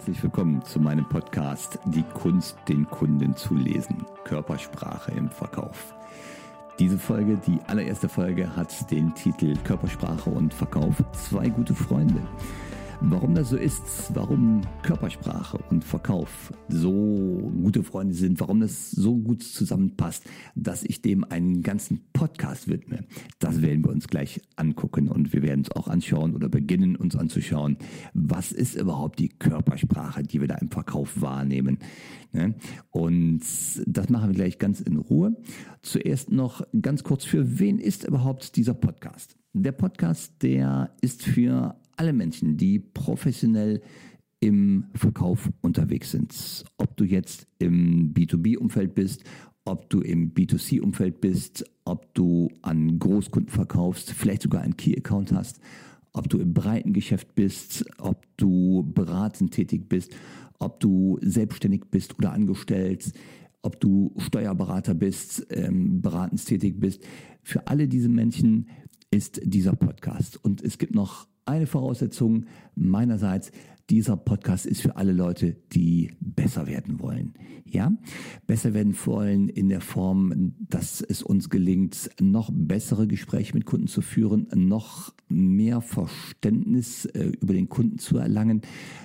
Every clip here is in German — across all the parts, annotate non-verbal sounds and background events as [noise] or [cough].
Herzlich willkommen zu meinem Podcast Die Kunst, den Kunden zu lesen. Körpersprache im Verkauf. Diese Folge, die allererste Folge, hat den Titel Körpersprache und Verkauf. Zwei gute Freunde. Warum das so ist, warum Körpersprache und Verkauf so gute Freunde sind, warum das so gut zusammenpasst, dass ich dem einen ganzen Podcast widme, das werden wir uns gleich angucken und wir werden es auch anschauen oder beginnen uns anzuschauen. Was ist überhaupt die Körpersprache, die wir da im Verkauf wahrnehmen? Ne? Und das machen wir gleich ganz in Ruhe. Zuerst noch ganz kurz, für wen ist überhaupt dieser Podcast? Der Podcast, der ist für alle Menschen, die professionell im Verkauf unterwegs sind. Ob du jetzt im B2B-Umfeld bist, ob du im B2C-Umfeld bist, ob du an Großkunden verkaufst, vielleicht sogar einen Key-Account hast, ob du im breiten Geschäft bist, ob du beratend tätig bist, ob du selbstständig bist oder angestellt, ob du Steuerberater bist, ähm, beratend tätig bist. Für alle diese Menschen ist dieser Podcast. Und es gibt noch eine Voraussetzung meinerseits, dieser Podcast ist für alle Leute, die besser werden wollen. Ja, besser werden wollen in der Form, dass es uns gelingt, noch bessere Gespräche mit Kunden zu führen, noch mehr Verständnis äh, über den Kunden zu erlangen,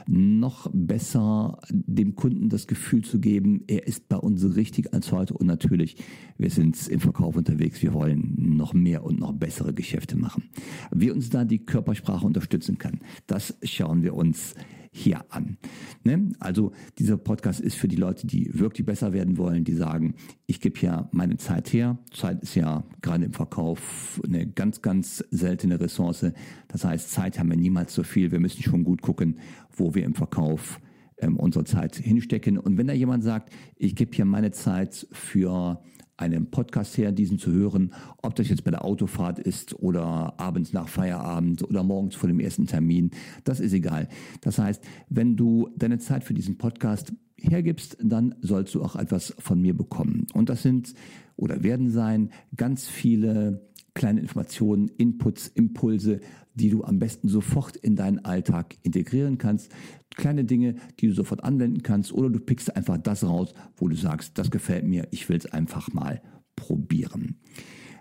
noch besser dem Kunden das Gefühl zu geben, er ist bei uns richtig als heute und natürlich, wir sind im Verkauf unterwegs, wir wollen noch mehr und noch bessere Geschäfte machen. Wie uns da die Körpersprache unterstützen kann, das schauen wir uns hier an. Ne? Also dieser Podcast ist für die Leute, die wirklich besser werden wollen, die sagen, ich gebe hier meine Zeit her. Zeit ist ja gerade im Verkauf eine ganz, ganz seltene Ressource. Das heißt, Zeit haben wir niemals so viel. Wir müssen schon gut gucken, wo wir im Verkauf ähm, unsere Zeit hinstecken. Und wenn da jemand sagt, ich gebe hier meine Zeit für einem Podcast her, diesen zu hören, ob das jetzt bei der Autofahrt ist oder abends nach Feierabend oder morgens vor dem ersten Termin, das ist egal. Das heißt, wenn du deine Zeit für diesen Podcast hergibst, dann sollst du auch etwas von mir bekommen. Und das sind oder werden sein ganz viele kleine Informationen, Inputs, Impulse, die du am besten sofort in deinen Alltag integrieren kannst. Kleine Dinge, die du sofort anwenden kannst oder du pickst einfach das raus, wo du sagst, das gefällt mir, ich will es einfach mal probieren.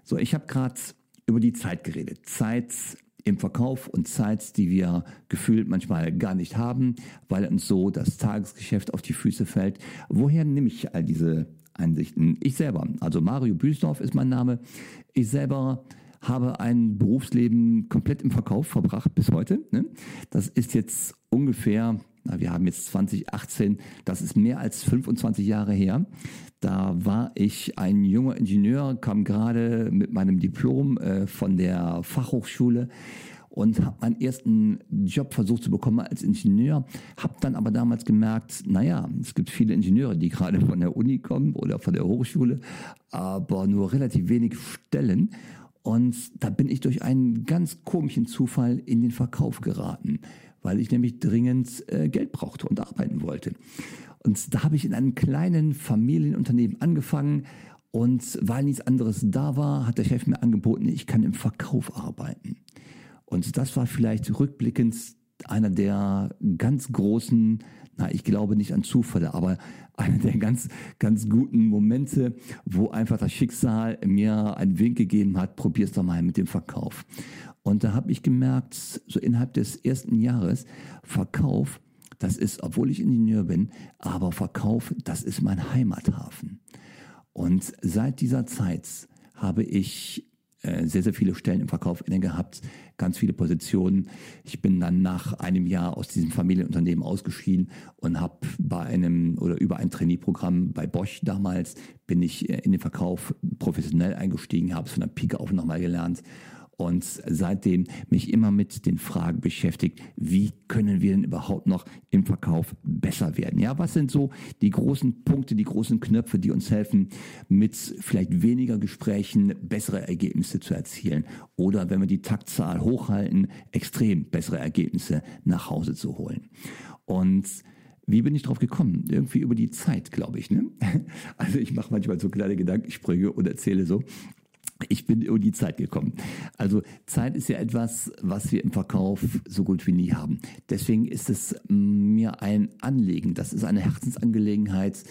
So, ich habe gerade über die Zeit geredet. Zeit im Verkauf und Zeit, die wir gefühlt manchmal gar nicht haben, weil uns so das Tagesgeschäft auf die Füße fällt. Woher nehme ich all diese Einsichten? Ich selber, also Mario Büsdorf ist mein Name. Ich selber habe ein Berufsleben komplett im Verkauf verbracht bis heute. Ne? Das ist jetzt ungefähr, na, wir haben jetzt 2018, das ist mehr als 25 Jahre her. Da war ich ein junger Ingenieur, kam gerade mit meinem Diplom äh, von der Fachhochschule und habe meinen ersten Job versucht zu bekommen als Ingenieur, habe dann aber damals gemerkt, naja, es gibt viele Ingenieure, die gerade von der Uni kommen oder von der Hochschule, aber nur relativ wenig Stellen. Und da bin ich durch einen ganz komischen Zufall in den Verkauf geraten, weil ich nämlich dringend äh, Geld brauchte und arbeiten wollte. Und da habe ich in einem kleinen Familienunternehmen angefangen und weil nichts anderes da war, hat der Chef mir angeboten, ich kann im Verkauf arbeiten. Und das war vielleicht rückblickend einer der ganz großen, na, ich glaube nicht an Zufälle, aber einer der ganz, ganz guten Momente, wo einfach das Schicksal mir einen Wink gegeben hat, probier's doch mal mit dem Verkauf. Und da habe ich gemerkt, so innerhalb des ersten Jahres, Verkauf, das ist, obwohl ich Ingenieur bin, aber Verkauf, das ist mein Heimathafen. Und seit dieser Zeit habe ich sehr, sehr viele Stellen im Verkauf inne gehabt, ganz viele Positionen. Ich bin dann nach einem Jahr aus diesem Familienunternehmen ausgeschieden und habe bei einem oder über ein Trainee-Programm bei Bosch damals bin ich äh, in den Verkauf professionell eingestiegen, habe es von der Pike auf nochmal gelernt und seitdem mich immer mit den Fragen beschäftigt, wie können wir denn überhaupt noch im Verkauf besser werden? Ja, was sind so die großen Punkte, die großen Knöpfe, die uns helfen, mit vielleicht weniger Gesprächen bessere Ergebnisse zu erzielen oder wenn wir die Taktzahl hochhalten, extrem bessere Ergebnisse nach Hause zu holen. Und wie bin ich drauf gekommen? Irgendwie über die Zeit, glaube ich. Ne? [laughs] Also ich mache manchmal so kleine Gedankensprünge und erzähle so, ich bin über die Zeit gekommen. Also Zeit ist ja etwas, was wir im Verkauf so gut wie nie haben. Deswegen ist es mir ein Anliegen, das ist eine Herzensangelegenheit,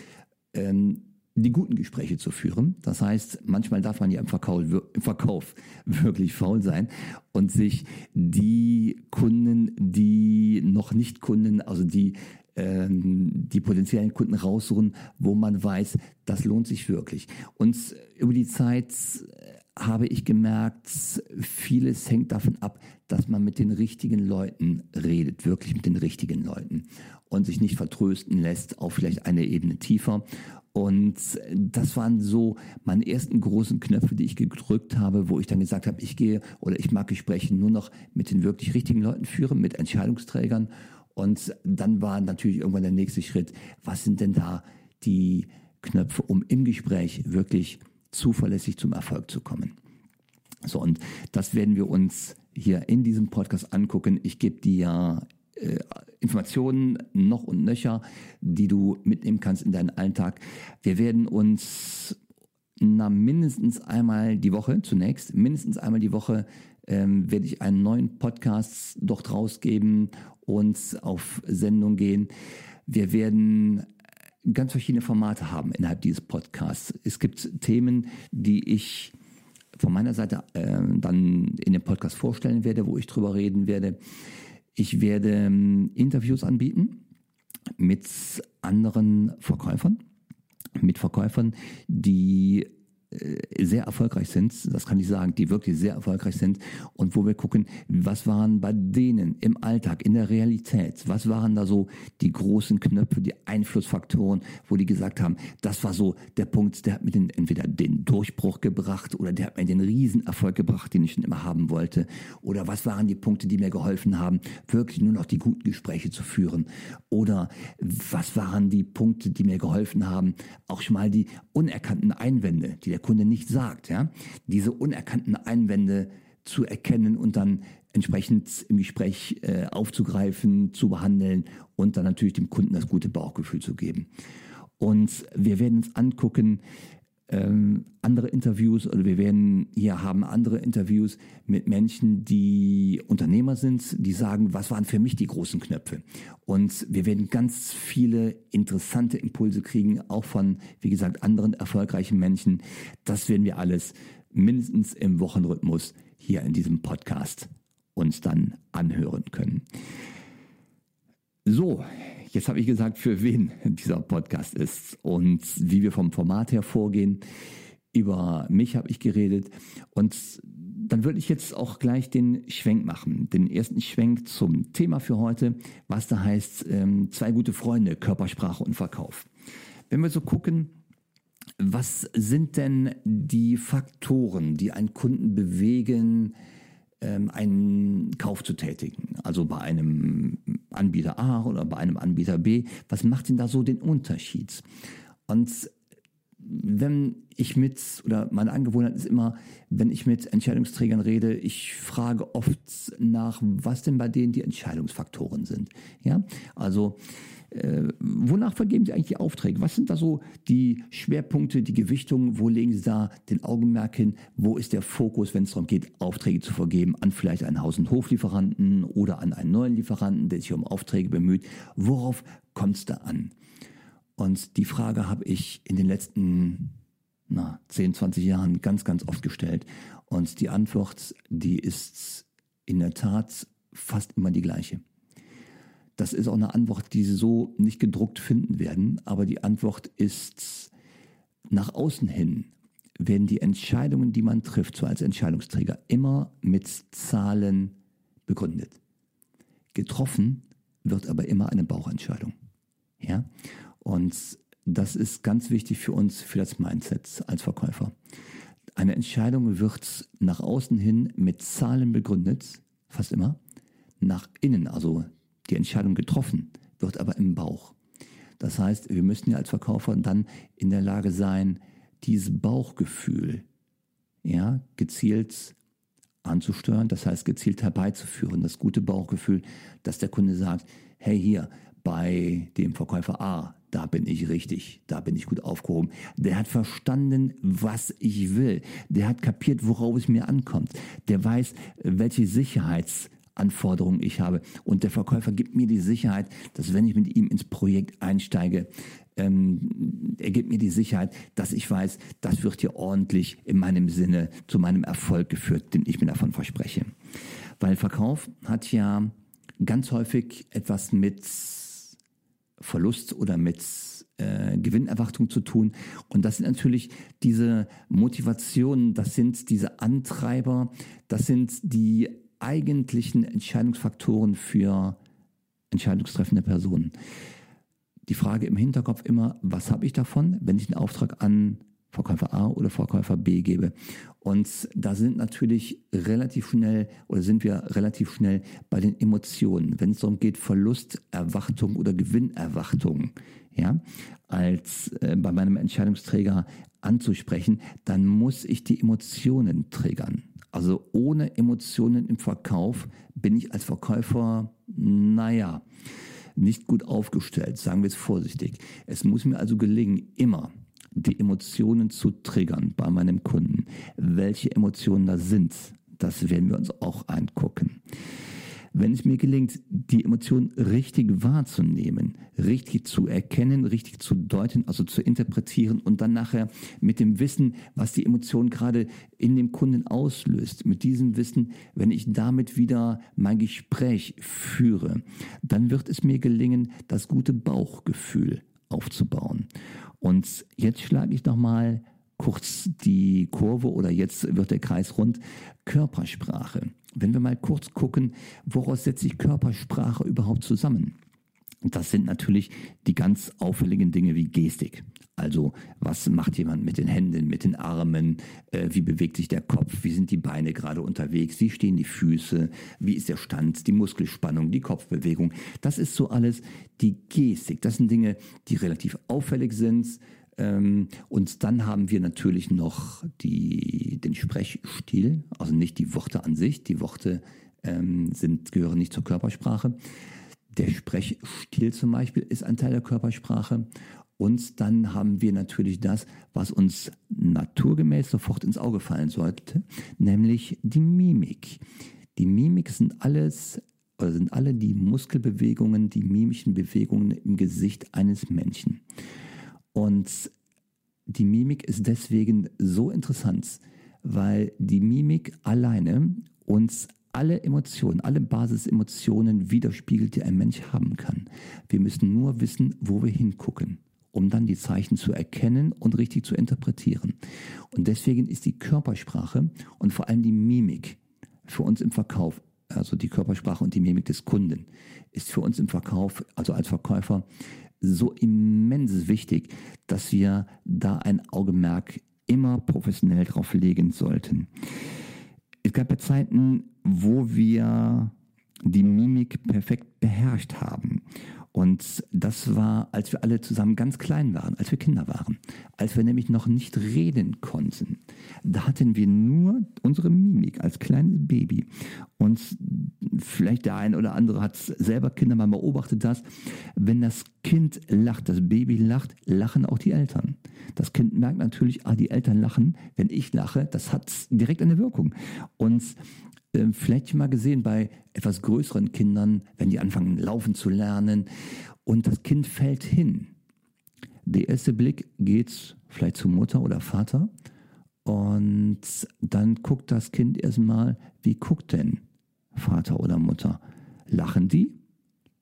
ähm, die guten Gespräche zu führen. Das heißt, manchmal darf man ja im Verkauf, im Verkauf [laughs] wirklich faul sein und sich die Kunden, die noch nicht Kunden, also die die potenziellen Kunden raussuchen, wo man weiß, das lohnt sich wirklich. Und über die Zeit habe ich gemerkt, vieles hängt davon ab, dass man mit den richtigen Leuten redet, wirklich mit den richtigen Leuten und sich nicht vertrösten lässt auf vielleicht eine Ebene tiefer. Und das waren so meine ersten großen Knöpfe, die ich gedrückt habe, wo ich dann gesagt habe, ich gehe oder ich mag Gespräche nur noch mit den wirklich richtigen Leuten führen, mit Entscheidungsträgern. Und dann war natürlich irgendwann der nächste Schritt, was sind denn da die Knöpfe, um im Gespräch wirklich zuverlässig zum Erfolg zu kommen. So, und das werden wir uns hier in diesem Podcast angucken. Ich gebe dir äh, Informationen noch und nöcher, die du mitnehmen kannst in deinen Alltag. Wir werden uns na, mindestens einmal die Woche zunächst, mindestens einmal die Woche ähm, werde ich einen neuen Podcast dort rausgeben und auf Sendung gehen. Wir werden ganz verschiedene Formate haben innerhalb dieses Podcasts. Es gibt Themen, die ich von meiner Seite äh, dann in dem Podcast vorstellen werde, wo ich drüber reden werde. Ich werde ähm, Interviews anbieten mit anderen Verkäufern, mit Verkäufern, die äh, sehr erfolgreich sind, das kann ich sagen, die wirklich sehr erfolgreich sind und wo wir gucken, was waren bei denen im Alltag, in der Realität, was waren da so die großen Knöpfe, die Einflussfaktoren, wo die gesagt haben, das war so der Punkt, der hat mir den, entweder den Durchbruch gebracht oder der hat mir den Riesenerfolg gebracht, den ich schon immer haben wollte. Oder was waren die Punkte, die mir geholfen haben, wirklich nur noch die guten Gespräche zu führen? Oder was waren die Punkte, die mir geholfen haben, auch schon mal die unerkannten Einwände, die der Kunde nicht sagt, ja, diese unerkannten Einwände zu erkennen und dann entsprechend im Gespräch äh, aufzugreifen, zu behandeln und dann natürlich dem Kunden das gute Bauchgefühl zu geben. Und wir werden uns angucken, ähm, andere Interviews oder wir werden hier haben andere Interviews mit Menschen, die Unternehmer sind, die sagen, was waren für mich die großen Knöpfe. Und wir werden ganz viele interessante Impulse kriegen, auch von, wie gesagt, anderen erfolgreichen Menschen. Das werden wir alles mindestens im Wochenrhythmus hier in diesem Podcast uns dann anhören können. So, Jetzt habe ich gesagt, für wen dieser Podcast ist und wie wir vom Format her vorgehen. Über mich habe ich geredet und dann würde ich jetzt auch gleich den Schwenk machen. Den ersten Schwenk zum Thema für heute, was da heißt, ähm, zwei gute Freunde, Körpersprache und Verkauf. Wenn wir so gucken, was sind denn die Faktoren, die einen Kunden bewegen, einen Kauf zu tätigen. Also bei einem Anbieter A oder bei einem Anbieter B. Was macht denn da so den Unterschied? Und wenn ich mit, oder meine Angewohnheit ist immer, wenn ich mit Entscheidungsträgern rede, ich frage oft nach, was denn bei denen die Entscheidungsfaktoren sind. Ja, also wonach vergeben Sie eigentlich die Aufträge? Was sind da so die Schwerpunkte, die Gewichtungen? Wo legen Sie da den Augenmerk hin? Wo ist der Fokus, wenn es darum geht, Aufträge zu vergeben an vielleicht einen Haus- und Hoflieferanten oder an einen neuen Lieferanten, der sich um Aufträge bemüht? Worauf kommt es da an? Und die Frage habe ich in den letzten na, 10, 20 Jahren ganz, ganz oft gestellt. Und die Antwort, die ist in der Tat fast immer die gleiche. Das ist auch eine Antwort, die Sie so nicht gedruckt finden werden, aber die Antwort ist nach außen hin werden die Entscheidungen, die man trifft, so als Entscheidungsträger, immer mit Zahlen begründet. Getroffen wird aber immer eine Bauchentscheidung. Ja? Und das ist ganz wichtig für uns, für das Mindset als Verkäufer. Eine Entscheidung wird nach außen hin mit Zahlen begründet, fast immer. Nach innen, also die Entscheidung getroffen, wird aber im Bauch. Das heißt, wir müssen ja als Verkäufer dann in der Lage sein, dieses Bauchgefühl ja, gezielt anzusteuern, das heißt gezielt herbeizuführen, das gute Bauchgefühl, dass der Kunde sagt, hey hier, bei dem Verkäufer A, da bin ich richtig, da bin ich gut aufgehoben. Der hat verstanden, was ich will. Der hat kapiert, worauf es mir ankommt. Der weiß, welche Sicherheitsanforderungen ich habe. Und der Verkäufer gibt mir die Sicherheit, dass wenn ich mit ihm ins Projekt einsteige, ähm, er gibt mir die Sicherheit, dass ich weiß, das wird hier ordentlich in meinem Sinne zu meinem Erfolg geführt, den ich mir davon verspreche. Weil Verkauf hat ja ganz häufig etwas mit Verlust oder mit äh, Gewinnerwartung zu tun. Und das sind natürlich diese Motivationen, das sind diese Antreiber, das sind die eigentlichen Entscheidungsfaktoren für entscheidungstreffende Personen. Die Frage im Hinterkopf immer, was habe ich davon, wenn ich einen Auftrag an Verkäufer A oder Verkäufer B gebe. Und da sind natürlich relativ schnell oder sind wir relativ schnell bei den Emotionen, wenn es darum geht, Verlusterwartung oder Gewinnerwartung, ja, als äh, bei meinem Entscheidungsträger anzusprechen, dann muss ich die Emotionen triggern. Also ohne Emotionen im Verkauf bin ich als Verkäufer, naja, nicht gut aufgestellt, sagen wir es vorsichtig. Es muss mir also gelingen, immer die Emotionen zu triggern bei meinem Kunden. Welche Emotionen da sind, das werden wir uns auch angucken. Wenn es mir gelingt, die Emotionen richtig wahrzunehmen, richtig zu erkennen, richtig zu deuten, also zu interpretieren und dann nachher mit dem Wissen, was die Emotion gerade in dem Kunden auslöst, mit diesem Wissen, wenn ich damit wieder mein Gespräch führe, dann wird es mir gelingen, das gute Bauchgefühl aufzubauen. Und jetzt schlage ich nochmal kurz die Kurve oder jetzt wird der Kreis rund. Körpersprache. Wenn wir mal kurz gucken, woraus setzt sich Körpersprache überhaupt zusammen? Das sind natürlich die ganz auffälligen Dinge wie Gestik. Also was macht jemand mit den Händen, mit den Armen, äh, wie bewegt sich der Kopf, wie sind die Beine gerade unterwegs, wie stehen die Füße, wie ist der Stand, die Muskelspannung, die Kopfbewegung. Das ist so alles die Gestik. Das sind Dinge, die relativ auffällig sind. Ähm, und dann haben wir natürlich noch die, den Sprechstil, also nicht die Worte an sich. Die Worte ähm, sind, gehören nicht zur Körpersprache. Der Sprechstil zum Beispiel ist ein Teil der Körpersprache. Und dann haben wir natürlich das, was uns naturgemäß sofort ins Auge fallen sollte, nämlich die Mimik. Die Mimik sind alles oder sind alle die Muskelbewegungen, die mimischen Bewegungen im Gesicht eines Menschen. Und die Mimik ist deswegen so interessant, weil die Mimik alleine uns alle Emotionen, alle Basisemotionen widerspiegelt, die ein Mensch haben kann. Wir müssen nur wissen, wo wir hingucken, um dann die Zeichen zu erkennen und richtig zu interpretieren. Und deswegen ist die Körpersprache und vor allem die Mimik für uns im Verkauf, also die Körpersprache und die Mimik des Kunden, ist für uns im Verkauf, also als Verkäufer, so immens wichtig, dass wir da ein Augenmerk immer professionell drauf legen sollten. Es gab ja Zeiten, wo wir die Mimik perfekt beherrscht haben. Und das war, als wir alle zusammen ganz klein waren, als wir Kinder waren, als wir nämlich noch nicht reden konnten. Da hatten wir nur unsere Mimik als kleines Baby. Und vielleicht der eine oder andere hat selber Kinder mal beobachtet das. Wenn das Kind lacht, das Baby lacht, lachen auch die Eltern. Das Kind merkt natürlich, ah, die Eltern lachen. Wenn ich lache, das hat direkt eine Wirkung. Und äh, vielleicht mal gesehen bei etwas größeren Kindern, wenn die anfangen laufen zu lernen und das Kind fällt hin. Der erste Blick geht vielleicht zu Mutter oder Vater und dann guckt das Kind erstmal, wie guckt denn Vater oder Mutter? Lachen die?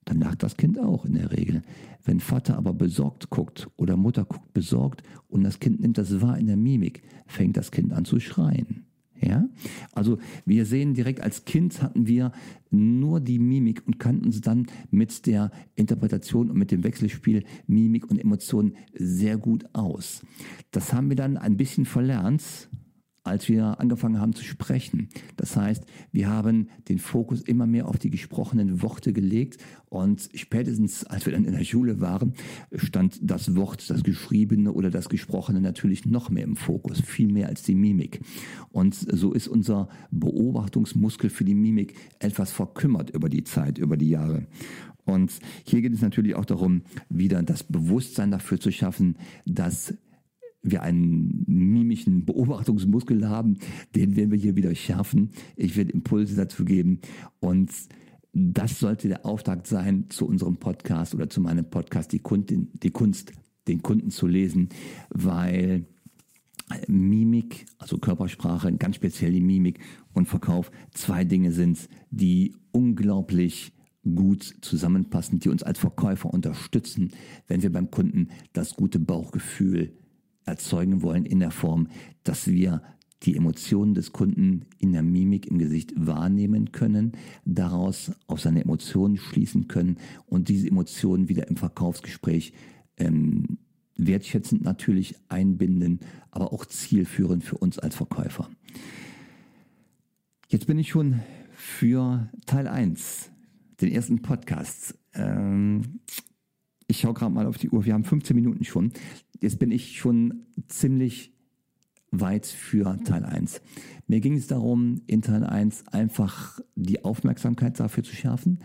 Dann lacht das Kind auch in der Regel. Wenn Vater aber besorgt guckt oder Mutter guckt besorgt und das Kind nimmt das wahr in der Mimik, fängt das Kind an zu schreien. Ja? Also wir sehen direkt als Kind hatten wir nur die Mimik und kannten uns dann mit der Interpretation und mit dem Wechselspiel Mimik und Emotionen sehr gut aus. Das haben wir dann ein bisschen verlernt, als wir angefangen haben zu sprechen. Das heißt, wir haben den Fokus immer mehr auf die gesprochenen Worte gelegt und spätestens, als wir dann in der Schule waren, stand das Wort, das Geschriebene oder das Gesprochene natürlich noch mehr im Fokus, viel mehr als die Mimik. Und so ist unser Beobachtungsmuskel für die Mimik etwas verkümmert über die Zeit, über die Jahre. Und hier geht es natürlich auch darum, wieder das Bewusstsein dafür zu schaffen, dass wir einen mimischen Beobachtungsmuskel haben, den werden wir hier wieder schärfen. Ich werde Impulse dazu geben und das sollte der Auftakt sein zu unserem Podcast oder zu meinem Podcast, die, Kundin, die Kunst, den Kunden zu lesen, weil Mimik, also Körpersprache, ganz speziell die Mimik und Verkauf, zwei Dinge sind, die unglaublich gut zusammenpassen, die uns als Verkäufer unterstützen, wenn wir beim Kunden das gute Bauchgefühl erzeugen wollen in der Form, dass wir die Emotionen des Kunden in der Mimik im Gesicht wahrnehmen können, daraus auf seine Emotionen schließen können und diese Emotionen wieder im Verkaufsgespräch ähm, wertschätzend natürlich einbinden, aber auch zielführend für uns als Verkäufer. Jetzt bin ich schon für Teil 1, den ersten Podcast. Ähm, ich schaue gerade mal auf die Uhr, wir haben 15 Minuten schon. Jetzt bin ich schon ziemlich weit für Teil 1. Mir ging es darum, in Teil 1 einfach die Aufmerksamkeit dafür zu schärfen.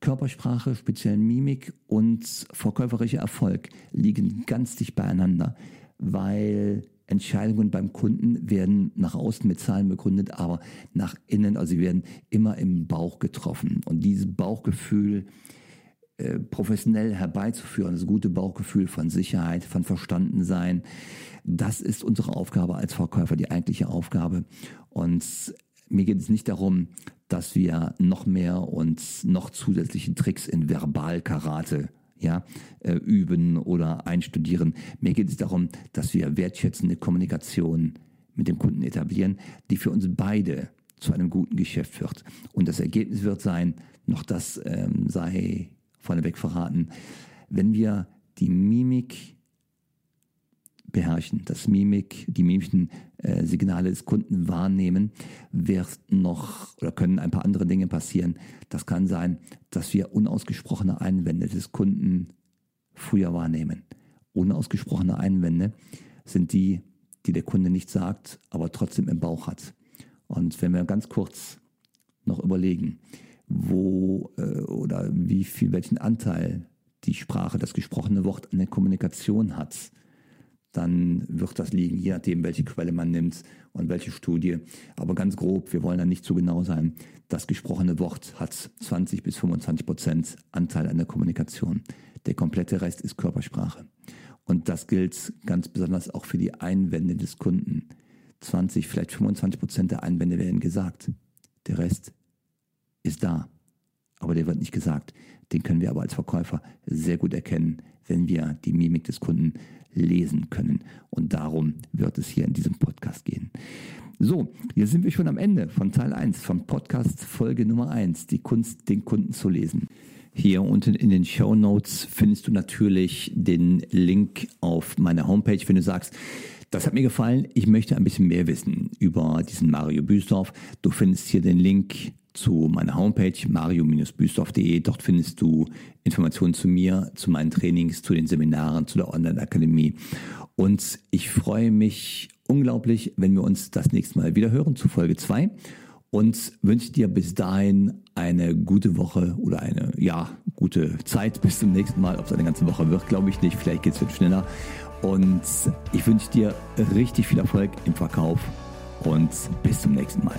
Körpersprache, speziell Mimik und verkäuferischer Erfolg liegen ganz dicht beieinander, weil Entscheidungen beim Kunden werden nach außen mit Zahlen begründet, aber nach innen, also sie werden immer im Bauch getroffen. Und dieses Bauchgefühl äh, professionell herbeizuführen, das gute Bauchgefühl von Sicherheit, von Verstandensein, das ist unsere Aufgabe als Verkäufer, die eigentliche Aufgabe. Und mir geht es nicht darum, dass wir noch mehr und noch zusätzliche Tricks in Verbalkarate ja, äh, üben oder einstudieren. Mir geht es darum, dass wir wertschätzende Kommunikation mit dem Kunden etablieren, die für uns beide zu einem guten Geschäft wird. Und das Ergebnis wird sein, noch das ähm, sei vorneweg verraten, wenn wir die Mimik beherrschen, das Mimik, die mimischen äh, Signale des Kunden wahrnehmen, wird noch oder können ein paar andere Dinge passieren. Das kann sein, dass wir unausgesprochene Einwände des Kunden früher wahrnehmen. Unausgesprochene Einwände sind die, die der Kunde nicht sagt, aber trotzdem im Bauch hat. Und wenn wir ganz kurz noch überlegen, wo äh, oder wie viel, welchen Anteil die Sprache, das gesprochene Wort an der Kommunikation hat, dann wird das liegen, je nachdem, welche Quelle man nimmt und welche Studie. Aber ganz grob, wir wollen da nicht zu genau sein. Das gesprochene Wort hat 20 bis 25 Prozent Anteil an der Kommunikation. Der komplette Rest ist Körpersprache. Und das gilt ganz besonders auch für die Einwände des Kunden. 20, vielleicht 25 Prozent der Einwände werden gesagt. Der Rest ist da. Aber der wird nicht gesagt. Den können wir aber als Verkäufer sehr gut erkennen, wenn wir die Mimik des Kunden lesen können. Und darum wird es hier in diesem Podcast gehen. So, jetzt sind wir schon am Ende von Teil 1 von Podcast Folge Nummer 1, die Kunst, den Kunden zu lesen. Hier unten in den Show Notes findest du natürlich den Link auf meine Homepage, wenn du sagst, das hat mir gefallen, ich möchte ein bisschen mehr wissen über diesen Mario Büsdorf. Du findest hier den Link zu meiner Homepage mario-büstorf.de. Dort findest du Informationen zu mir, zu meinen Trainings, zu den Seminaren, zu der Online-Akademie. Und ich freue mich unglaublich, wenn wir uns das nächste Mal wieder hören zu Folge 2 und wünsche dir bis dahin eine gute Woche oder eine, ja, gute Zeit bis zum nächsten Mal. Ob es eine ganze Woche wird, glaube ich nicht. Vielleicht geht es jetzt schneller. Und ich wünsche dir richtig viel Erfolg im Verkauf und bis zum nächsten Mal.